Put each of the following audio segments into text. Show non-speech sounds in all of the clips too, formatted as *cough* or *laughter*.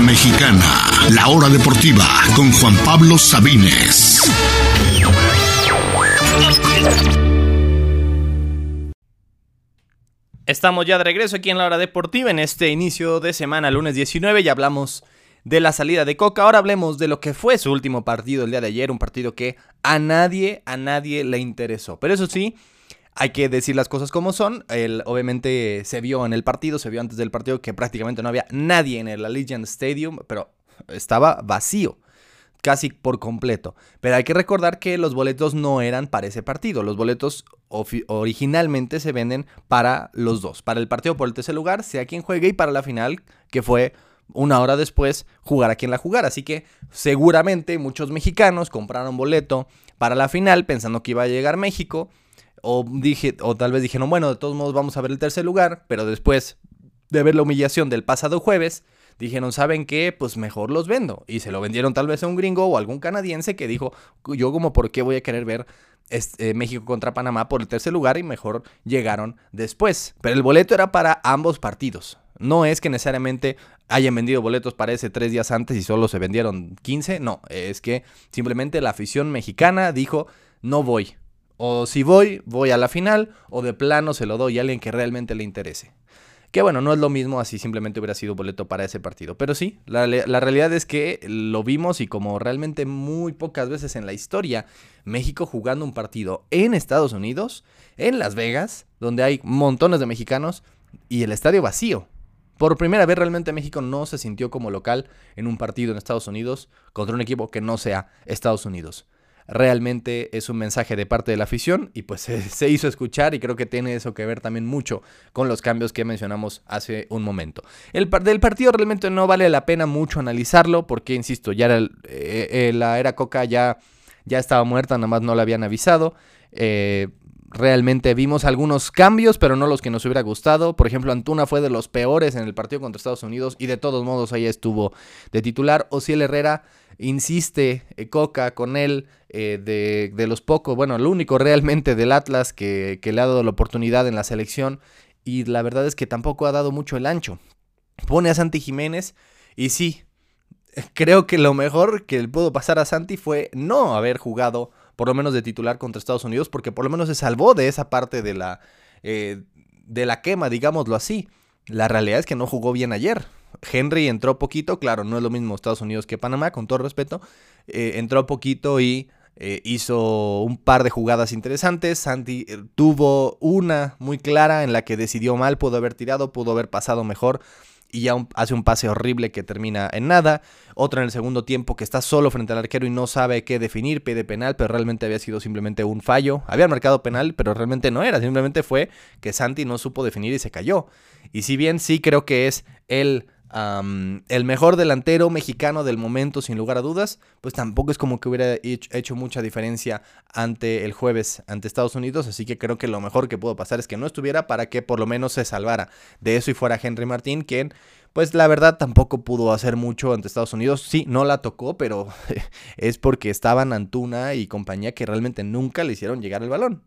Mexicana, la hora deportiva con Juan Pablo Sabines. Estamos ya de regreso aquí en la hora deportiva en este inicio de semana, lunes 19, ya hablamos de la salida de Coca. Ahora hablemos de lo que fue su último partido el día de ayer, un partido que a nadie, a nadie le interesó. Pero eso sí, hay que decir las cosas como son. El, obviamente se vio en el partido, se vio antes del partido que prácticamente no había nadie en el Allegiant Stadium, pero estaba vacío casi por completo. Pero hay que recordar que los boletos no eran para ese partido. Los boletos originalmente se venden para los dos. Para el partido por el tercer lugar, sea quien juegue, y para la final, que fue una hora después, jugar a quien la jugara. Así que seguramente muchos mexicanos compraron boleto para la final pensando que iba a llegar México. O, dije, o tal vez dijeron, bueno, de todos modos vamos a ver el tercer lugar, pero después de ver la humillación del pasado jueves, dijeron, ¿saben qué? Pues mejor los vendo. Y se lo vendieron tal vez a un gringo o algún canadiense que dijo, yo como por qué voy a querer ver este, México contra Panamá por el tercer lugar y mejor llegaron después. Pero el boleto era para ambos partidos. No es que necesariamente hayan vendido boletos para ese tres días antes y solo se vendieron 15. No, es que simplemente la afición mexicana dijo, no voy. O si voy, voy a la final, o de plano se lo doy a alguien que realmente le interese. Que bueno, no es lo mismo así simplemente hubiera sido boleto para ese partido. Pero sí, la, realidad es que lo vimos y como realmente muy pocas veces en la historia, México jugando un partido en Estados Unidos, en Las Vegas, donde hay montones de mexicanos y el estadio vacío. Por primera vez realmente México no se sintió como local en un partido en Estados Unidos contra un equipo que no sea Estados Unidos realmente es un mensaje de parte de la afición y pues *laughs* se, hizo escuchar y creo que tiene eso que ver también mucho con los cambios que mencionamos hace un momento. El del partido realmente no vale la pena mucho analizarlo porque, insisto, ya era eh, eh, la era Coca ya, ya estaba muerta, nada más no la habían avisado. Eh, realmente vimos algunos cambios, pero no los que nos hubiera gustado. Por ejemplo, Antuna fue de los peores en el partido contra Estados Unidos y de todos modos ahí estuvo de titular. Ociel Herrera insiste eh, Coca con él eh, de, los pocos, bueno, el único realmente del Atlas que, que le ha dado la oportunidad en la selección y la verdad es que tampoco ha dado mucho el ancho. Pone a Santi Jiménez y sí, creo que lo mejor que le pudo pasar a Santi fue no haber jugado por lo menos de titular contra Estados Unidos, porque por lo menos se salvó de esa parte de la, eh, de la quema, digámoslo así. La realidad es que no jugó bien ayer. Henry entró poquito, claro, no es lo mismo Estados Unidos que Panamá, con todo respeto. Eh, entró poquito y eh, hizo un par de jugadas interesantes. Santi tuvo una muy clara en la que decidió mal, pudo haber tirado, pudo haber pasado mejor y ya hace un pase horrible que termina en nada. Otra en el segundo tiempo que está solo frente al arquero y no sabe qué definir, pide penal, pero realmente había sido simplemente un fallo. Había marcado penal, pero realmente no era, simplemente fue que Santi no supo definir y se cayó. Y si bien sí creo que es el el mejor delantero mexicano del momento, sin lugar a dudas, pues tampoco es como que hubiera hecho mucha diferencia ante el jueves ante Estados Unidos, así que creo que lo mejor que pudo pasar es que no estuviera para que por lo menos se salvara de eso y fuera Henry Martín, quien pues la verdad tampoco pudo hacer mucho ante Estados Unidos. Sí, no la tocó, pero *laughs* es porque estaban Antuna y compañía que realmente nunca le hicieron llegar el balón.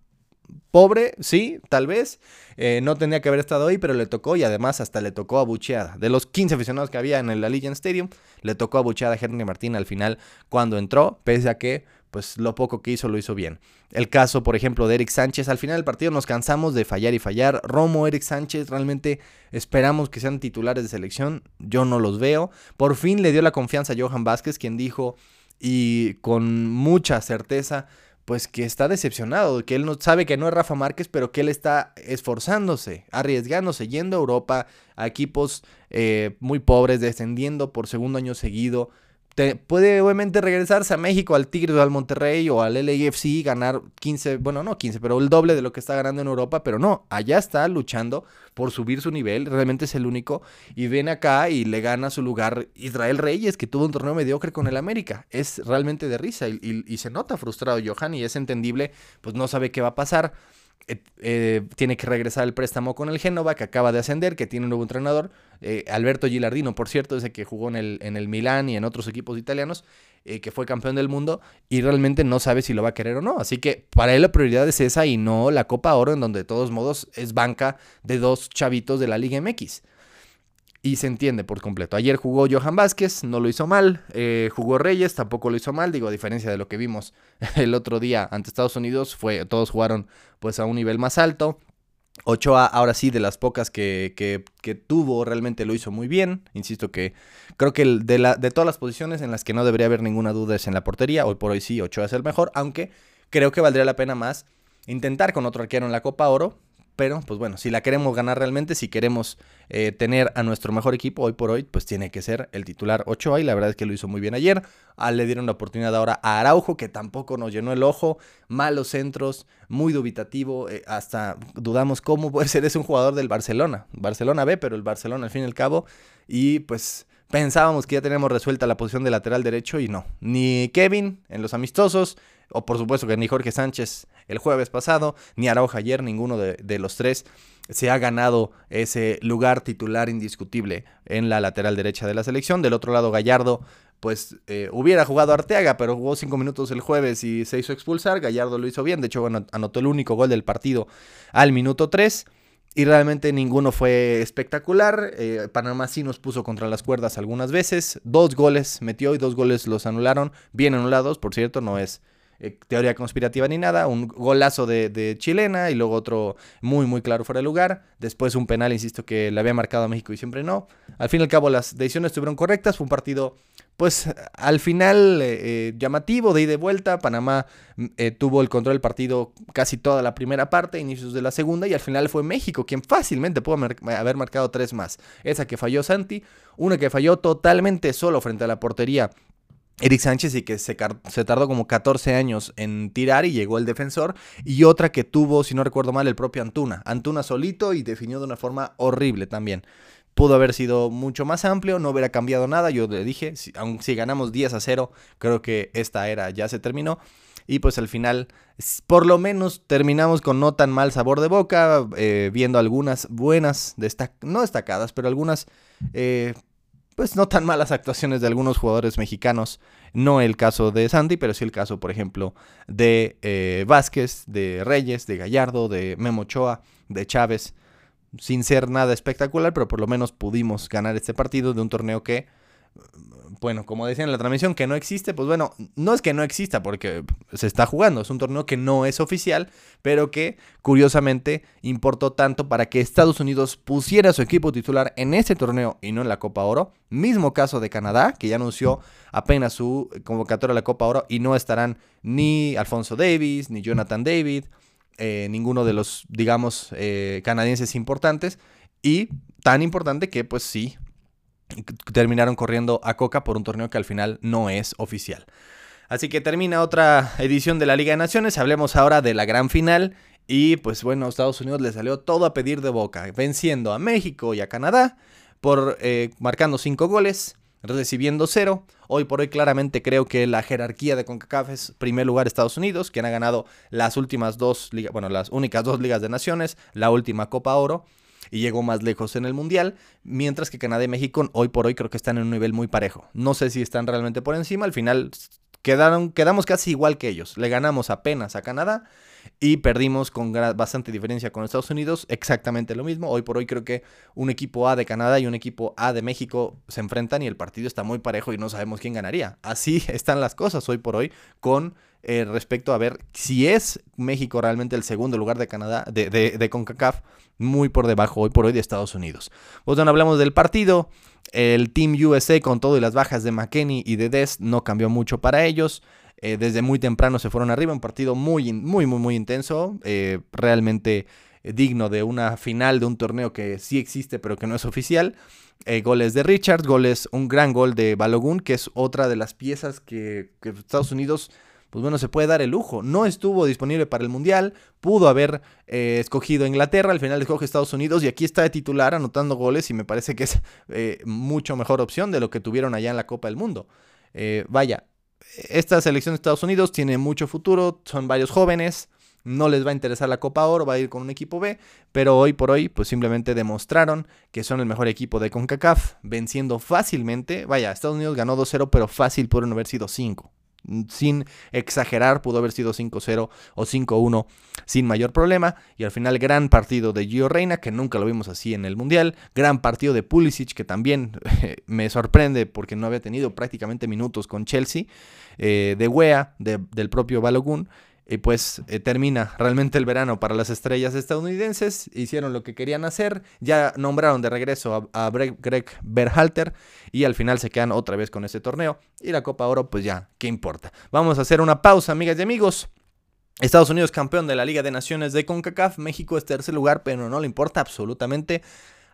Pobre, sí, tal vez. Eh, no tenía que haber estado ahí, pero le tocó y además hasta le tocó abucheada. De los 15 aficionados que había en el Allegiant Stadium, le tocó abucheada a Henry Martín al final cuando entró, pese a que pues lo poco que hizo lo hizo bien. El caso, por ejemplo, de Eric Sánchez, al final del partido nos cansamos de fallar y fallar. Romo, Eric Sánchez, realmente esperamos que sean titulares de selección. Yo no los veo. Por fin le dio la confianza a Johan Vázquez, quien dijo y con mucha certeza pues que está decepcionado, que él no sabe que no es Rafa Márquez, pero que él está esforzándose, arriesgándose, yendo a Europa, a equipos eh, muy pobres, descendiendo por segundo año seguido, puede obviamente regresarse a México, al Tigres al Monterrey o al LAFC, ganar 15, bueno, no 15, pero el doble de lo que está ganando en Europa, pero no, allá está luchando por subir su nivel, realmente es el único, y viene acá y le gana su lugar Israel Reyes, que tuvo un torneo mediocre con el América, es realmente de risa y, y se nota frustrado Johan y es entendible, pues no sabe qué va a pasar. Eh, eh, tiene que regresar el préstamo con el Génova, que acaba de ascender, que tiene un nuevo entrenador. Eh, Alberto Gilardino, por cierto, ese que jugó en el, en el Milán y en otros equipos italianos, que fue campeón del mundo y realmente no sabe si lo va a querer o no. Así que para él la prioridad es esa y no la Copa Oro, en donde de todos modos es banca de dos chavitos de la Liga MX. Y se entiende por completo. Ayer jugó Johan Vázquez, no lo hizo mal, eh, jugó Reyes, tampoco lo hizo mal, digo, a diferencia de lo que vimos *laughs* el otro día ante Estados Unidos, fue, todos jugaron pues a un nivel más alto. Ochoa, ahora sí, de las pocas que, que, tuvo, realmente lo hizo muy bien. Insisto que creo que de, la, de todas las posiciones en las que no debería haber ninguna duda es en la portería. Hoy por hoy sí, Ochoa es el mejor, aunque creo que valdría la pena más intentar con otro arquero en la Copa Oro. Pero, pues bueno, si la queremos ganar realmente, si queremos eh, tener a nuestro mejor equipo hoy por hoy, pues tiene que ser el titular Ochoa. Y la verdad es que lo hizo muy bien ayer. Ah, le dieron la oportunidad ahora a Araujo, que tampoco nos llenó el ojo. Malos centros, muy dubitativo. Eh, hasta dudamos cómo puede ser. Es un jugador del Barcelona. Barcelona B, pero el Barcelona al fin y al cabo. Y pues pensábamos que ya tenemos resuelta la posición de lateral derecho y no. Ni Kevin en los amistosos, o por supuesto que ni Jorge Sánchez el jueves pasado, ni Araujo ayer, ninguno de, los tres se ha ganado ese lugar titular indiscutible en la lateral derecha de la selección. Del otro lado, Gallardo, pues eh, hubiera jugado Arteaga, pero jugó cinco minutos el jueves y se hizo expulsar. Gallardo lo hizo bien, de hecho, bueno, anotó el único gol del partido al minuto 3. Y realmente ninguno fue espectacular. Eh, Panamá sí nos puso contra las cuerdas algunas veces. Dos goles metió y dos goles los anularon. Bien anulados, por cierto, no es eh, teoría conspirativa ni nada, un golazo de, chilena y luego otro muy muy claro fuera de lugar, después un penal, insisto, que le había marcado a México y siempre no. Al fin y al cabo las decisiones estuvieron correctas, fue un partido pues al final eh, eh, llamativo de ida y de vuelta, Panamá mm, tuvo el control del partido casi toda la primera parte, inicios de la segunda y al final fue México quien fácilmente pudo haber marcado tres más. Esa que falló Santi, una que falló totalmente solo frente a la portería Eric Sánchez y que se, tardó como 14 años en tirar y llegó el defensor. Y otra que tuvo, si no recuerdo mal, el propio Antuna. Antuna solito y definió de una forma horrible también. Pudo haber sido mucho más amplio, no hubiera cambiado nada. Yo le dije, si, aun si ganamos 10 a 0, creo que esta era ya se terminó. Y pues al final, por lo menos terminamos con no tan mal sabor de boca, eh, viendo algunas buenas, no destacadas, pero algunas eh, pues no tan malas actuaciones de algunos jugadores mexicanos. No el caso de Sandy, pero sí el caso, por ejemplo, de eh, Vázquez, de Reyes, de Gallardo, de Memo Ochoa, de Chávez. Sin ser nada espectacular, pero por lo menos pudimos ganar este partido de un torneo que bueno, como decía en la transmisión, que no existe, pues bueno, no es que no exista porque se está jugando, es un torneo que no es oficial, pero que curiosamente importó tanto para que Estados Unidos pusiera su equipo titular en ese torneo y no en la Copa Oro. Mismo caso de Canadá, que ya anunció apenas su convocatoria a la Copa Oro y no estarán ni Alfonso Davis, ni Jonathan David, eh, ninguno de los, digamos, eh, canadienses importantes. Y tan importante que pues sí, terminaron corriendo a Coca por un torneo que al final no es oficial. Así que termina otra edición de la Liga de Naciones. Hablemos ahora de la gran final. Y pues bueno, Estados Unidos le salió todo a pedir de boca, venciendo a México y a Canadá por eh, marcando cinco goles, recibiendo cero. Hoy por hoy claramente creo que la jerarquía de CONCACAF es primer lugar Estados Unidos, quien ha ganado las últimas dos ligas, bueno, las únicas dos ligas de naciones, la última Copa Oro y llegó más lejos en el Mundial, mientras que Canadá y México hoy por hoy creo que están en un nivel muy parejo. No sé si están realmente por encima, al final quedaron, quedamos casi igual que ellos. Le ganamos apenas a Canadá y perdimos con bastante diferencia con Estados Unidos, exactamente lo mismo. Hoy por hoy creo que un equipo A de Canadá y un equipo A de México se enfrentan y el partido está muy parejo y no sabemos quién ganaría. Así *laughs* están las cosas hoy por hoy con eh, respecto a ver si es México realmente el segundo lugar de Canadá, de, de, CONCACAF, muy por debajo hoy por hoy de Estados Unidos. Pues bueno, hablamos del partido. El Team USA con todo y las bajas de McKenney y de Dest no cambió mucho para ellos. Eh, desde muy temprano se fueron arriba, un partido muy, muy, muy, muy intenso, eh, realmente digno de una final de un torneo que sí existe pero que no es oficial. goles de Richards, goles, un gran gol de Balogun, que es otra de las piezas que, que Estados Unidos pues bueno, se puede dar el lujo. No estuvo disponible para el Mundial, pudo haber eh, escogido Inglaterra, al final escoge Estados Unidos y aquí está de titular anotando goles y me parece que es eh, mucho mejor opción de lo que tuvieron allá en la Copa del Mundo. Eh, vaya, esta selección de Estados Unidos tiene mucho futuro, son varios jóvenes, no les va a interesar la Copa Oro, va a ir con un equipo B, pero hoy por hoy pues simplemente demostraron que son el mejor equipo de CONCACAF, venciendo fácilmente, vaya, Estados Unidos ganó 2-0, pero fácil pudieron haber sido 5 sin exagerar, pudo haber sido 5-0 o 5-1 sin mayor problema. Y al final, gran partido de Gio Reina, que nunca lo vimos así en el Mundial. Gran partido de Pulisic, que también *laughs* me sorprende porque no había tenido prácticamente minutos con Chelsea. Eh, de Wea, del propio Balogun. Y pues eh, termina realmente el verano para las estrellas estadounidenses. Hicieron lo que querían hacer. Ya nombraron de regreso a, Greg Berhalter. Y al final se quedan otra vez con este torneo. Y la Copa Oro, pues ya, ¿qué importa? Vamos a hacer una pausa, amigas y amigos. Estados Unidos campeón de la Liga de Naciones de CONCACAF. México es tercer lugar, pero no le importa absolutamente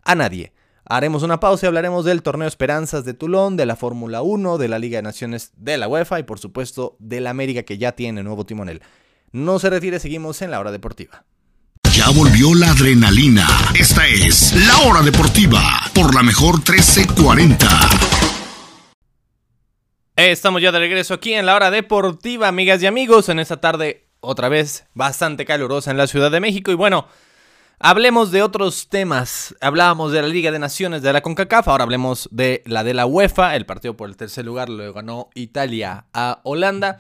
a nadie. Haremos una pausa y hablaremos del torneo Esperanzas de Tulón, de la Fórmula 1, de la Liga de Naciones de la UEFA y por supuesto de la América que ya tiene nuevo timonel. No se retire, seguimos en la hora deportiva. Ya volvió la adrenalina. Esta es la hora deportiva por la mejor 1340. Estamos ya de regreso aquí en la hora deportiva, amigas y amigos, en esta tarde otra vez bastante calurosa en la Ciudad de México y bueno, Hablemos de otros temas. Hablábamos de la Liga de Naciones de la CONCACAF, ahora hablemos de la de la UEFA. El partido por el tercer lugar lo ganó Italia a Holanda.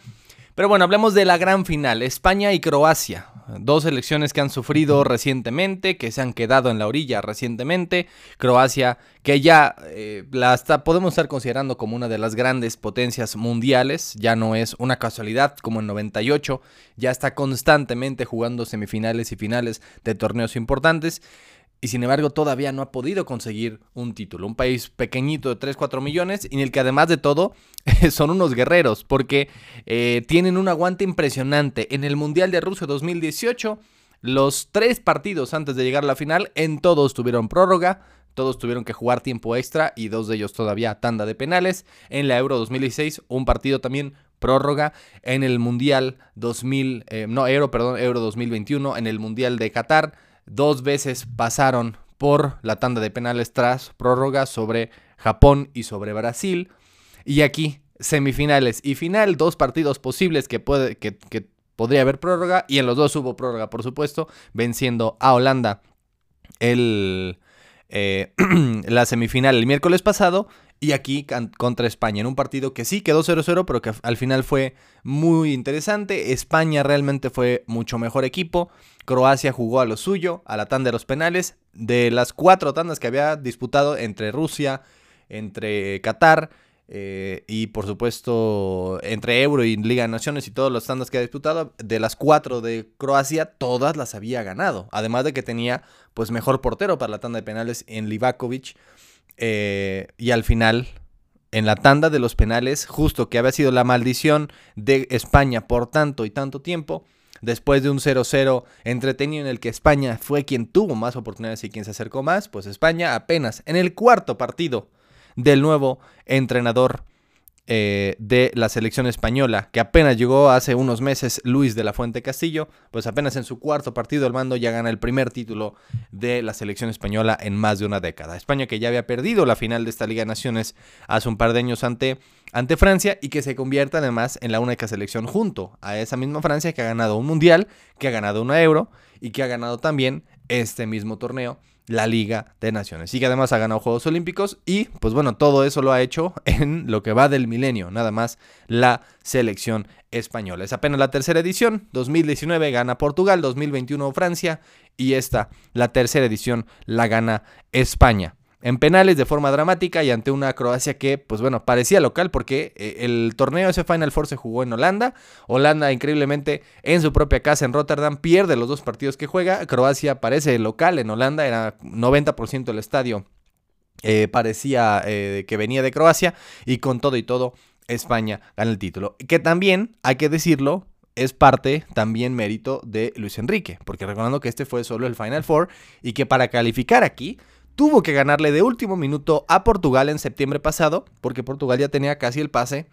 Pero bueno, hablemos de la gran final, España y Croacia. Dos selecciones que han sufrido recientemente, que se han quedado en la orilla recientemente. Croacia, que ya eh, la podemos estar considerando como una de las grandes potencias mundiales. Ya no es una casualidad como en 98. Ya está constantemente jugando semifinales y finales de torneos importantes y sin embargo todavía no ha podido conseguir un título. Un país pequeñito de 3-4 millones y en el que además de todo *laughs* son unos guerreros porque eh, tienen un aguante impresionante. En el Mundial de Rusia 2018, los tres partidos antes de llegar a la final, en todos tuvieron prórroga. Todos tuvieron que jugar tiempo extra y dos de ellos todavía tanda de penales. En la Euro 2016, un partido también prórroga. En el Mundial 2000, eh, no, Euro, perdón, Euro 2021, en el Mundial de Qatar dos veces pasaron por la tanda de penales tras prórroga sobre Japón y sobre Brasil. Y aquí semifinales y final, dos partidos posibles que, puede, que, podría haber prórroga. Y en los dos hubo prórroga, por supuesto, venciendo a Holanda el, eh, *clears throat* la semifinal el miércoles pasado y aquí contra España, en un partido que sí quedó 0-0, pero que al final fue muy interesante. España realmente fue mucho mejor equipo. Croacia jugó a lo suyo, a la tanda de los penales. De las cuatro tandas que había disputado entre Rusia, entre Qatar eh, y por supuesto entre Euro y Liga de Naciones y todas las tandas que ha disputado, de las cuatro de Croacia, todas las había ganado. Además de que tenía pues mejor portero para la tanda de penales en Livakovic. Eh, y al final, en la tanda de los penales, justo que había sido la maldición de España por tanto y tanto tiempo, después de un 0-0 entretenido en el que España fue quien tuvo más oportunidades y quien se acercó más, pues España apenas en el cuarto partido del nuevo entrenador eh, de la selección española, que apenas llegó hace unos meses Luis de la Fuente Castillo, pues apenas en su cuarto partido al mando ya gana el primer título de la selección española en más de una década. España que ya había perdido la final de esta Liga de Naciones hace un par de años ante, ante Francia y que se convierte además en la única selección junto a esa misma Francia que ha ganado un mundial, que ha ganado una euro y que ha ganado también este mismo torneo la Liga de Naciones. Y que además ha ganado Juegos Olímpicos y pues bueno, todo eso lo ha hecho *laughs* en lo que va del milenio, nada más la selección española. Es apenas la tercera edición, 2019 gana Portugal, 2021 Francia y esta, la tercera edición, la gana España en penales de forma dramática y ante una Croacia que, pues bueno, parecía local porque eh, el torneo ese Final Four se jugó en Holanda. Holanda, increíblemente, en su propia casa en Rotterdam, pierde los dos partidos que juega. Croacia parece local en Holanda, era 90% del estadio. Eh, parecía eh, que venía de Croacia y con todo y todo España gana el título. Que también, hay que decirlo, es parte también mérito de Luis Enrique, porque recordando que este fue solo el Final Four y que para calificar aquí tuvo que ganarle de último minuto a Portugal en septiembre pasado, porque Portugal ya tenía casi el pase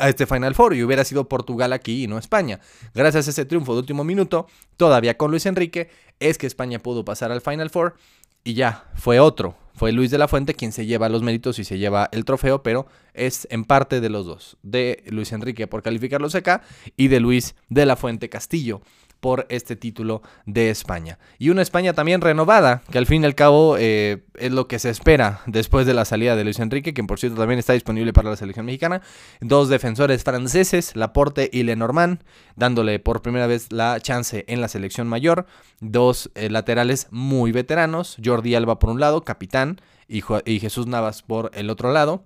a este Final Four y hubiera sido Portugal aquí y no España. Gracias a ese triunfo de último minuto, todavía con Luis Enrique, es que España pudo pasar al Final Four y ya, fue otro. Fue Luis de la Fuente quien se lleva los méritos y se lleva el trofeo, pero es en parte de los dos, de Luis Enrique por calificarlos acá y de Luis de la Fuente Castillo por este título de España. Y una España también renovada, que al fin y al cabo eh, es lo que se espera después de la salida de Luis Enrique, quien por cierto también está disponible para la selección mexicana. Dos defensores franceses, Laporte y Lenormand, dándole por primera vez la chance en la selección mayor. Dos eh, laterales muy veteranos, Jordi Alba por un lado, capitán, y, y Jesús Navas por el otro lado.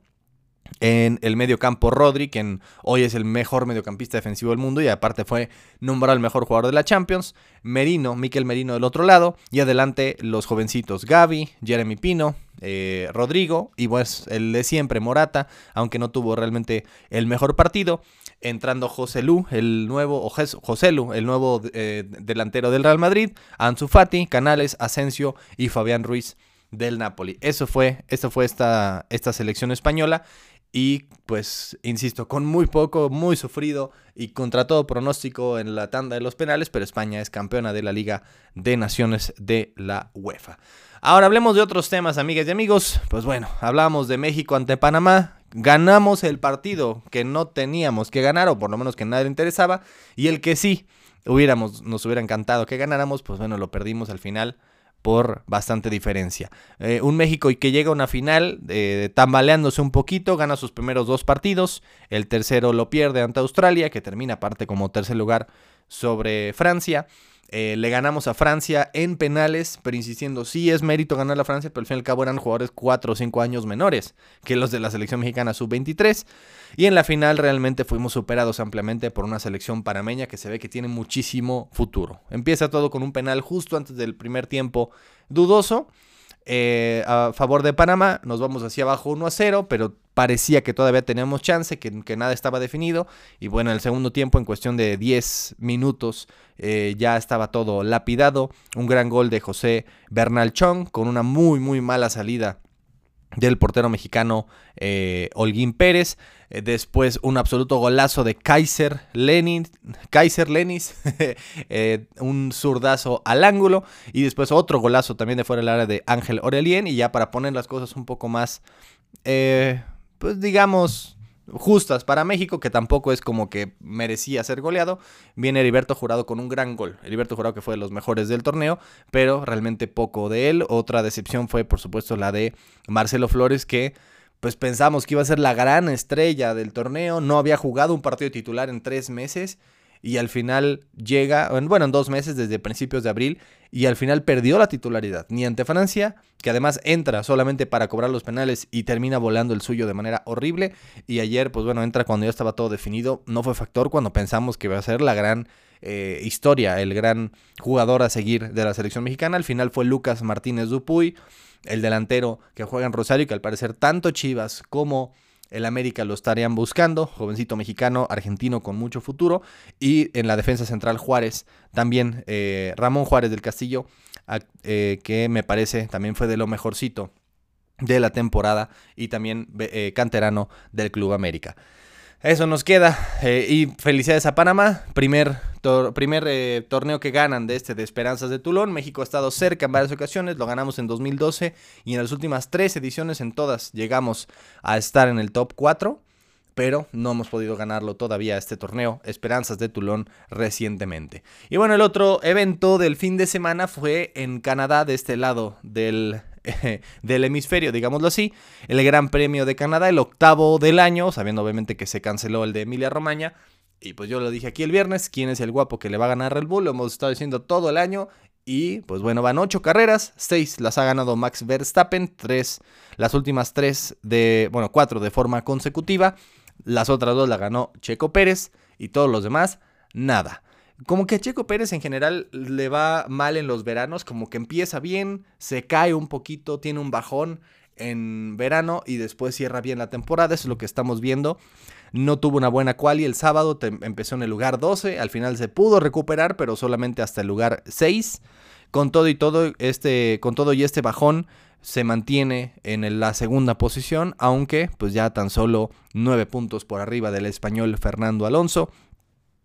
En el medio campo, Rodri, quien hoy es el mejor mediocampista defensivo del mundo y aparte fue nombrado el mejor jugador de la Champions. Merino, Miquel Merino del otro lado. Y adelante los jovencitos Gaby, Jeremy Pino, eh, Rodrigo y pues el de siempre, Morata, aunque no tuvo realmente el mejor partido. Entrando José Lu, el nuevo, o José Lu, el nuevo eh, delantero del Real Madrid. Ansu Fati, Canales, Asensio y Fabián Ruiz del Napoli. Eso fue, eso fue esta, esta selección española y pues, insisto, con muy poco, muy sufrido y contra todo pronóstico en la tanda de los penales, pero España es campeona de la Liga de Naciones de la UEFA. Ahora hablemos de otros temas, amigas y amigos. Pues bueno, hablamos de México ante Panamá. Ganamos el partido que no teníamos que ganar, o por lo menos que nadie interesaba, y el que sí hubiéramos, nos hubiera encantado que ganáramos, pues bueno, lo perdimos al final por bastante diferencia. Eh, un México que llega a una final eh, tambaleándose un poquito, gana sus primeros dos partidos, el tercero lo pierde ante Australia, que termina aparte como tercer lugar sobre Francia. Eh, le ganamos a Francia en penales, pero insistiendo, sí es mérito ganar a Francia, pero al fin y al cabo eran jugadores 4 o 5 años menores que los de la selección mexicana sub-23. Y en la final realmente fuimos superados ampliamente por una selección panameña que se ve que tiene muchísimo futuro. Empieza todo con un penal justo antes del primer tiempo dudoso. Eh, a favor de Panamá. Nos vamos hacia abajo 1 a 0, pero parecía que todavía teníamos chance, que, nada estaba definido. Y bueno, en el segundo tiempo, en cuestión de 10 minutos, eh, ya estaba todo lapidado. Un gran gol de José Bernal Chong con una muy, muy mala salida del portero mexicano eh, Holguín Pérez. Eh, después un absoluto golazo de Kaiser Lenin, Kaiser Lenis, *laughs* eh, un zurdazo al ángulo. Y después otro golazo también de fuera del área de Ángel Orelien. Y ya para poner las cosas un poco más, pues digamos, justas para México, que tampoco es como que merecía ser goleado. Viene Heriberto Jurado con un gran gol. Heriberto Jurado que fue de los mejores del torneo, pero realmente poco de él. Otra decepción fue, por supuesto, la de Marcelo Flores, que pues pensamos que iba a ser la gran estrella del torneo. No había jugado un partido titular en tres meses y al final llega, bueno, en dos meses desde principios de abril, y al final perdió la titularidad, ni ante Francia, que además entra solamente para cobrar los penales y termina volando el suyo de manera horrible, y ayer, pues bueno, entra cuando ya estaba todo definido, no fue factor cuando pensamos que iba a ser la gran eh, historia, el gran jugador a seguir de la selección mexicana, al final fue Lucas Martínez Dupuy, el delantero que juega en Rosario, que al parecer tanto Chivas como el América lo estarían buscando, jovencito mexicano, argentino con mucho futuro. Y en la defensa central Juárez, también eh, Ramón Juárez del Castillo, eh, que me parece también fue de lo mejorcito de la temporada y también eh, canterano del Club América. Eso nos queda. Y felicidades a Panamá. Primer, primer eh, torneo que ganan de este de Esperanzas de Tulón. México ha estado cerca en varias ocasiones. Lo ganamos en 2012 y en las últimas tres ediciones, en todas, llegamos a estar en el top 4. Pero no hemos podido ganarlo todavía este torneo, Esperanzas de Tulón, recientemente. Y bueno, el otro evento del fin de semana fue en Canadá, de este lado del *laughs* del hemisferio, digámoslo así. El Gran Premio de Canadá, el octavo del año, sabiendo obviamente que se canceló el de Emilia Romagna. Y pues yo lo dije aquí el viernes, ¿quién es el guapo que le va a ganar Red Bull? Lo hemos estado diciendo todo el año. Y pues bueno, van ocho carreras, seis las ha ganado Max Verstappen, tres, las últimas tres de, bueno, cuatro de forma consecutiva. Las otras dos la ganó Checo Pérez y todos los demás, nada. Como que a Checo Pérez en general le va mal en los veranos, como que empieza bien, se cae un poquito, tiene un bajón en verano y después cierra bien la temporada, eso es lo que estamos viendo. No tuvo una buena quali el sábado, empezó en el lugar 12, al final se pudo recuperar, pero solamente hasta el lugar 6. Con todo y todo, este, con todo y este bajón, se mantiene en la segunda posición, aunque pues ya tan solo 9 puntos por arriba del español Fernando Alonso.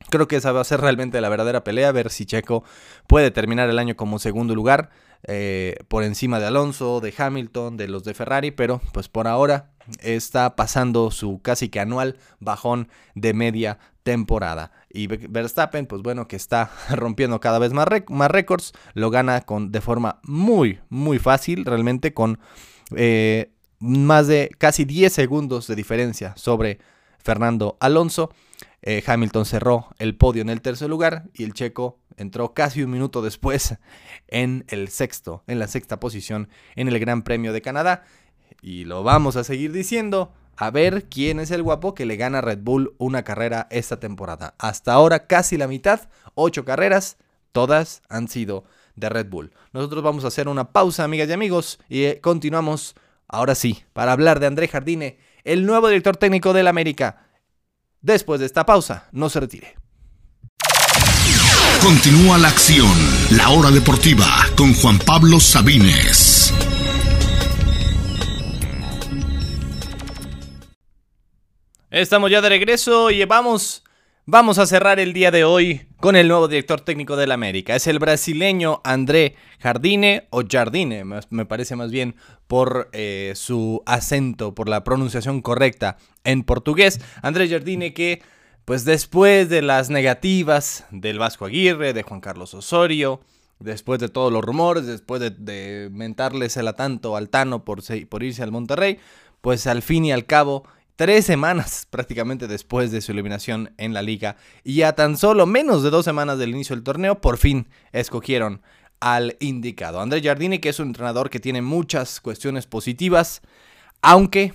Creo que esa va a ser realmente la verdadera pelea, a ver si Checo puede terminar el año como segundo lugar, eh, por encima de Alonso, de Hamilton, de los de Ferrari, pero pues por ahora está pasando su casi que anual bajón de media temporada. Y Verstappen, pues bueno, que está *laughs* rompiendo cada vez más, récords, lo gana con, de forma muy, muy fácil, realmente con eh, más de casi 10 segundos de diferencia sobre Fernando Alonso. Eh, Hamilton cerró el podio en el tercer lugar y el checo entró casi un minuto después en el sexto, en la sexta posición en el Gran Premio de Canadá. Y lo vamos a seguir diciendo, a ver quién es el guapo que le gana a Red Bull una carrera esta temporada. Hasta ahora casi la mitad, ocho carreras, todas han sido de Red Bull. Nosotros vamos a hacer una pausa, amigas y amigos, y eh, continuamos ahora sí, para hablar de André Jardine, el nuevo director técnico del América. Después de esta pausa, no se retire. Continúa la acción, la hora deportiva con Juan Pablo Sabines. Estamos ya de regreso y vamos, vamos a cerrar el día de hoy con el nuevo director técnico del América. Es el brasileño André Jardine o Jardine, me parece más bien por eh, su acento, por la pronunciación correcta en portugués. André Jardine que, pues después de las negativas del Vasco Aguirre, de Juan Carlos Osorio, después de todos los rumores, después de, de mentarles tanto al Tano por irse al Monterrey, pues al fin y al cabo tres semanas prácticamente después de su eliminación en la liga y a tan solo menos de dos semanas del inicio del torneo, por fin escogieron al indicado. André Jardini, que es un entrenador que tiene muchas cuestiones positivas, aunque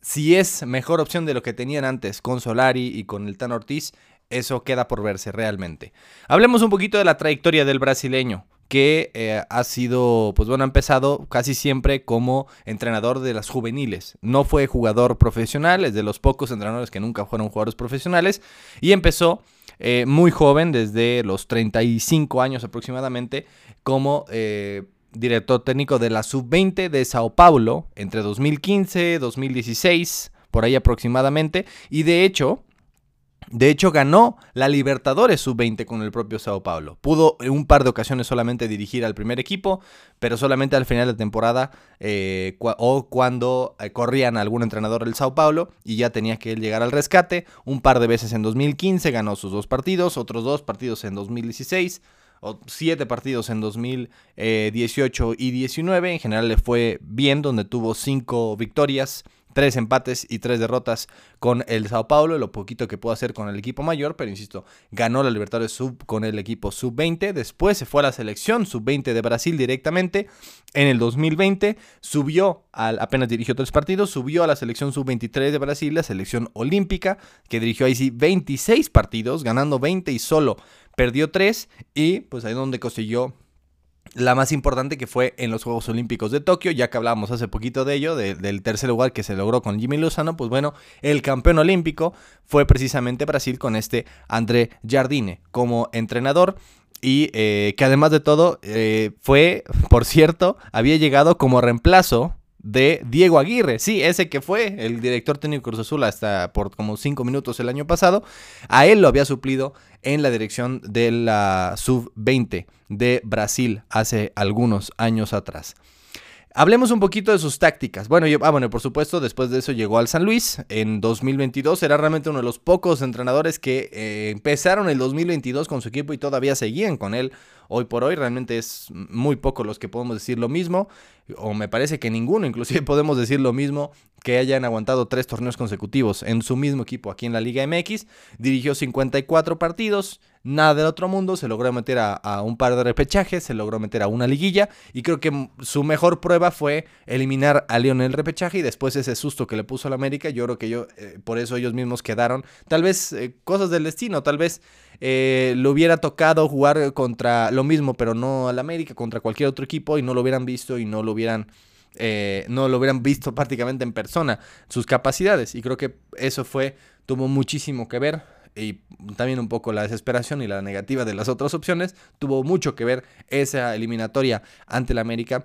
si es mejor opción de lo que tenían antes con Solari y con el Tan Ortiz, eso queda por verse realmente. Hablemos un poquito de la trayectoria del brasileño que eh, ha sido, pues bueno, ha empezado casi siempre como entrenador de las juveniles. No fue jugador profesional, es de los pocos entrenadores que nunca fueron jugadores profesionales y empezó eh, muy joven, desde los 35 años aproximadamente, como eh, director técnico de la sub-20 de Sao Paulo entre 2015 y 2016, por ahí aproximadamente, y de hecho de hecho, ganó la Libertadores sub-20 con el propio Sao Paulo. Pudo en un par de ocasiones solamente dirigir al primer equipo, pero solamente al final de temporada eh, o cuando eh, corrían a algún entrenador del Sao Paulo y ya tenía que llegar al rescate. Un par de veces en 2015 ganó sus dos partidos, otros dos partidos en 2016 o siete partidos en 2018 y 19. En general le fue bien, donde tuvo cinco victorias tres empates y tres derrotas con el Sao Paulo, lo poquito que pudo hacer con el equipo mayor, pero insisto, ganó la Libertadores Sub con el equipo Sub-20, después se fue a la selección Sub-20 de Brasil directamente, en el 2020 subió, al, apenas dirigió tres partidos, subió a la selección Sub-23 de Brasil, la selección olímpica, que dirigió ahí sí 26 partidos, ganando 20 y solo perdió 3 y pues ahí donde consiguió la más importante que fue en los Juegos Olímpicos de Tokio, ya que hablábamos hace poquito de ello, del tercer lugar que se logró con Jimmy Lozano, pues bueno, el campeón olímpico fue precisamente Brasil con este André Jardine como entrenador y eh, que además de todo eh, fue, por cierto, había llegado como reemplazo de Diego Aguirre, sí, ese que fue el director técnico Cruz Azul hasta por como cinco minutos el año pasado, a él lo había suplido en la dirección de la sub-20 de Brasil hace algunos años atrás. Hablemos un poquito de sus tácticas. Bueno, yo, ah, bueno, por supuesto, después de eso llegó al San Luis en 2022. Era realmente uno de los pocos entrenadores que eh, empezaron el 2022 con su equipo y todavía seguían con él hoy por hoy. Realmente es muy poco los que podemos decir lo mismo, o me parece que ninguno, inclusive *laughs* podemos decir lo mismo que hayan aguantado tres torneos consecutivos en su mismo equipo aquí en la Liga MX. Dirigió 54 partidos, nada del otro mundo, se logró meter a, un par de repechajes, se logró meter a una liguilla y creo que su mejor prueba fue eliminar a León en el repechaje y después ese susto que le puso al América, yo creo que yo, eh, por eso ellos mismos quedaron, tal vez eh, cosas del destino, tal vez eh, le hubiera tocado jugar contra lo mismo, pero no al América, contra cualquier otro equipo y no lo hubieran visto y no lo hubieran... Eh, no lo hubieran visto *laughs* prácticamente en persona sus capacidades. Y creo que eso fue tuvo muchísimo que ver y también un poco la desesperación y la negativa de las otras opciones tuvo mucho que ver esa eliminatoria ante el América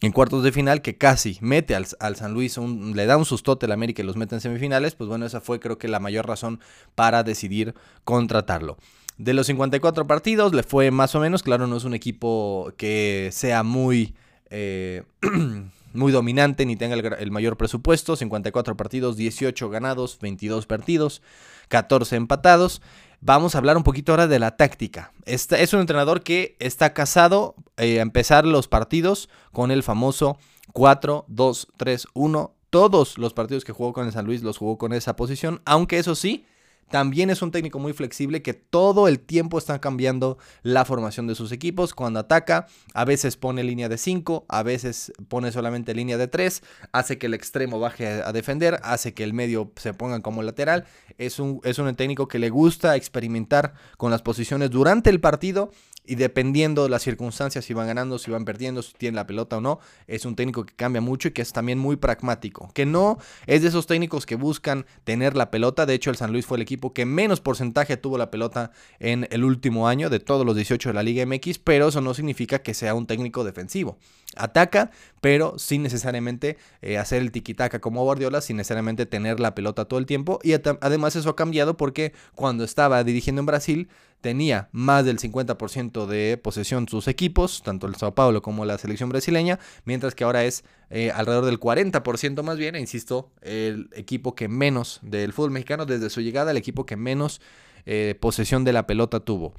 en cuartos de final que casi mete al, San Luis, le da un sustote al América y los mete en semifinales, pues bueno, esa fue creo que la mayor razón para decidir contratarlo. De los 54 partidos le fue más o menos, claro, no es un equipo que sea muy... Eh, *clears throat* muy dominante ni tenga el, mayor presupuesto. 54 partidos, 18 ganados, 22 partidos, 14 empatados. Vamos a hablar un poquito ahora de la táctica. Este es un entrenador que está casado eh, a empezar los partidos con el famoso 4-2-3-1. Todos los partidos que jugó con el San Luis los jugó con esa posición, aunque eso sí, también es un técnico muy flexible que todo el tiempo está cambiando la formación de sus equipos. Cuando ataca, a veces pone línea de 5, a veces pone solamente línea de 3, hace que el extremo baje a defender, hace que el medio se ponga como lateral. Es un, es un técnico que le gusta experimentar con las posiciones durante el partido y dependiendo de las circunstancias, si van ganando, si van perdiendo, si tienen la pelota o no, es un técnico que cambia mucho y que es también muy pragmático. Que no es de esos técnicos que buscan tener la pelota. De hecho, el San Luis fue el equipo que menos porcentaje tuvo la pelota en el último año de todos los 18 de la Liga MX, pero eso no significa que sea un técnico defensivo. Ataca, pero sin necesariamente eh, hacer el tiquitaca como Guardiola, sin necesariamente tener la pelota todo el tiempo. Y además eso ha cambiado porque cuando estaba dirigiendo en Brasil, tenía más del 50% de posesión sus equipos, tanto el Sao Paulo como la selección brasileña, mientras que ahora es eh, alrededor del 40% más bien, e insisto, el equipo que menos del fútbol mexicano desde su llegada, el equipo que menos eh, posesión de la pelota tuvo.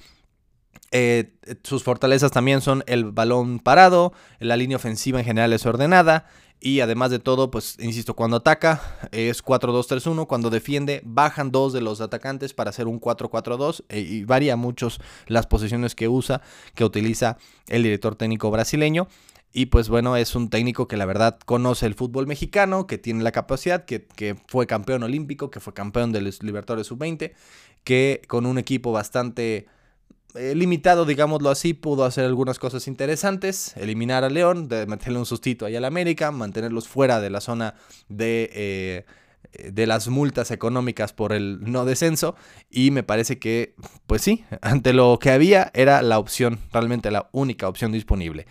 Eh, sus fortalezas también son el balón parado, la línea ofensiva en general es ordenada, y además de todo, pues insisto, cuando ataca es 4-2-3-1, cuando defiende bajan dos de los atacantes para hacer un 4-4-2 e, y varía muchos las posiciones que usa, que utiliza el director técnico brasileño. Y pues bueno, es un técnico que la verdad conoce el fútbol mexicano, que tiene la capacidad, que, que fue campeón olímpico, que fue campeón de los Libertadores Sub-20, que con un equipo bastante eh, limitado, digámoslo así, pudo hacer algunas cosas interesantes, eliminar a León, de meterle un sustito ahí al América, mantenerlos fuera de la zona de, eh, de las multas económicas por el no descenso y me parece que, pues sí, ante lo que había era la opción, realmente la única opción disponible.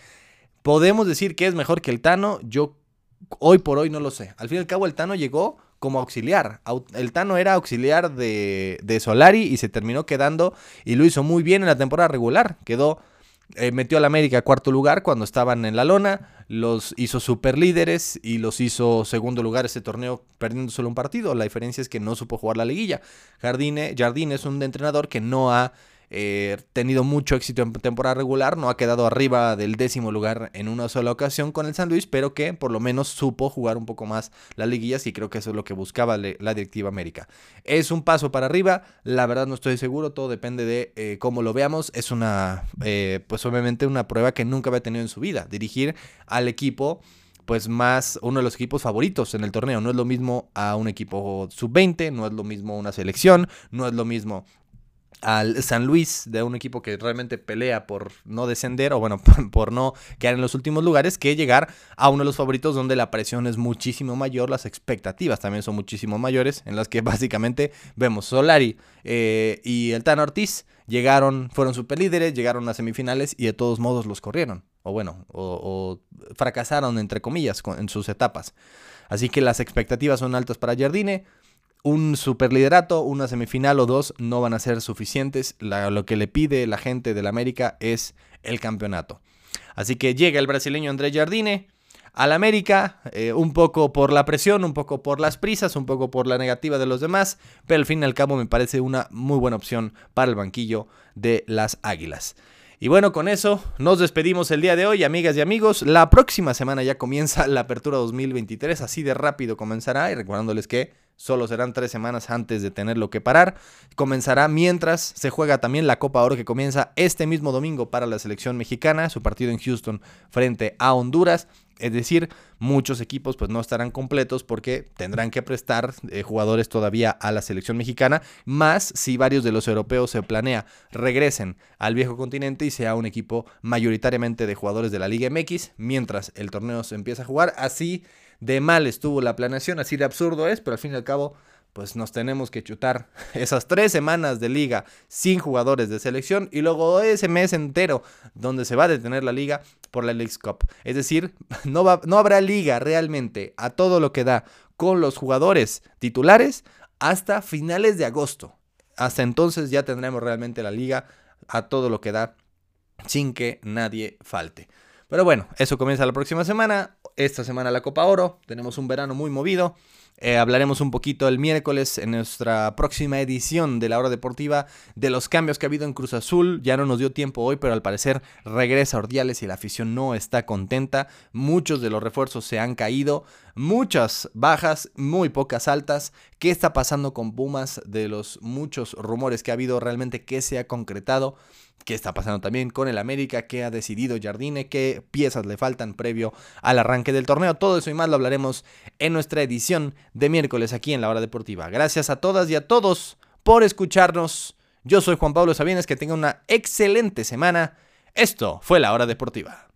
¿Podemos decir que es mejor que el Tano? Yo hoy por hoy no lo sé. Al fin y al cabo el Tano llegó como auxiliar. El Tano era auxiliar de, de, Solari y se terminó quedando y lo hizo muy bien en la temporada regular. Quedó, eh, metió al América a cuarto lugar cuando estaban en la lona, los hizo super líderes y los hizo segundo lugar ese torneo perdiendo solo un partido. La diferencia es que no supo jugar la liguilla. Jardine, es un entrenador que no ha eh, tenido mucho éxito en temporada regular, no ha quedado arriba del décimo lugar en una sola ocasión con el San Luis, pero que por lo menos supo jugar un poco más las liguillas y creo que eso es lo que buscaba la directiva América. Es un paso para arriba, la verdad no estoy seguro, todo depende de eh, cómo lo veamos. Es una, eh, pues obviamente una prueba que nunca había tenido en su vida, dirigir al equipo pues más uno de los equipos favoritos en el torneo. No es lo mismo a un equipo sub-20, no es lo mismo una selección, no es lo mismo al San Luis, de un equipo que realmente pelea por no descender o bueno, *laughs* por, no quedar en los últimos lugares, que llegar a uno de los favoritos donde la presión es muchísimo mayor, las expectativas también son muchísimo mayores, en las que *laughs* básicamente vemos Solari eh, y el Tan Ortiz llegaron, fueron superlíderes, llegaron a semifinales y de todos modos los corrieron, o bueno, o, fracasaron entre comillas en sus etapas. Así que las expectativas son altas para Jardine un superliderato, una semifinal o dos no van a ser suficientes. lo que le pide la gente del América es el campeonato. Así que llega el brasileño André Jardine al América, eh, un poco por la presión, un poco por las prisas, un poco por la negativa de los demás, pero al fin y al cabo me parece una muy buena opción para el banquillo de las Águilas. Y bueno, con eso nos despedimos el día de hoy, amigas y amigos. La próxima semana ya comienza la apertura 2023, así de rápido comenzará y recordándoles que solo serán tres semanas antes de tenerlo que parar. Comenzará mientras se juega también la Copa Oro que comienza este mismo domingo para la selección mexicana, su partido en Houston frente a Honduras. Es decir, muchos equipos pues no estarán completos porque tendrán que prestar eh, jugadores todavía a la selección mexicana, más si varios de los europeos se planea regresen al viejo continente y sea un equipo mayoritariamente de jugadores de la Liga MX mientras el torneo se empieza a jugar. Así de mal estuvo la planeación, así de absurdo es, pero al fin y al cabo, pues nos tenemos que chutar *laughs* esas tres semanas de liga sin jugadores de selección y luego ese mes entero donde se va a detener la liga por la League Cup. Es decir, *laughs* no, va, no habrá liga realmente a todo lo que da con los jugadores titulares hasta finales de agosto. Hasta entonces ya tendremos realmente la liga a todo lo que da sin que nadie falte. Pero bueno, eso comienza la próxima semana. esta semana la Copa Oro, tenemos un verano muy movido. Eh, hablaremos un poquito el miércoles en nuestra próxima edición de la hora deportiva de los cambios que ha habido en Cruz Azul. Ya no nos dio tiempo hoy, pero al parecer regresa Ordiales y la afición no está contenta. Muchos de los refuerzos se han caído, muchas bajas, muy pocas altas. ¿Qué está pasando con Pumas de los muchos rumores que ha habido realmente que se ha concretado? Qué está pasando también con el América, qué ha decidido Jardine, qué piezas le faltan previo al arranque del torneo. Todo eso y más lo hablaremos en nuestra edición de miércoles aquí en la hora deportiva. Gracias a todas y a todos por escucharnos. Yo soy Juan Pablo Sabines, que tenga una excelente semana. Esto fue la hora deportiva.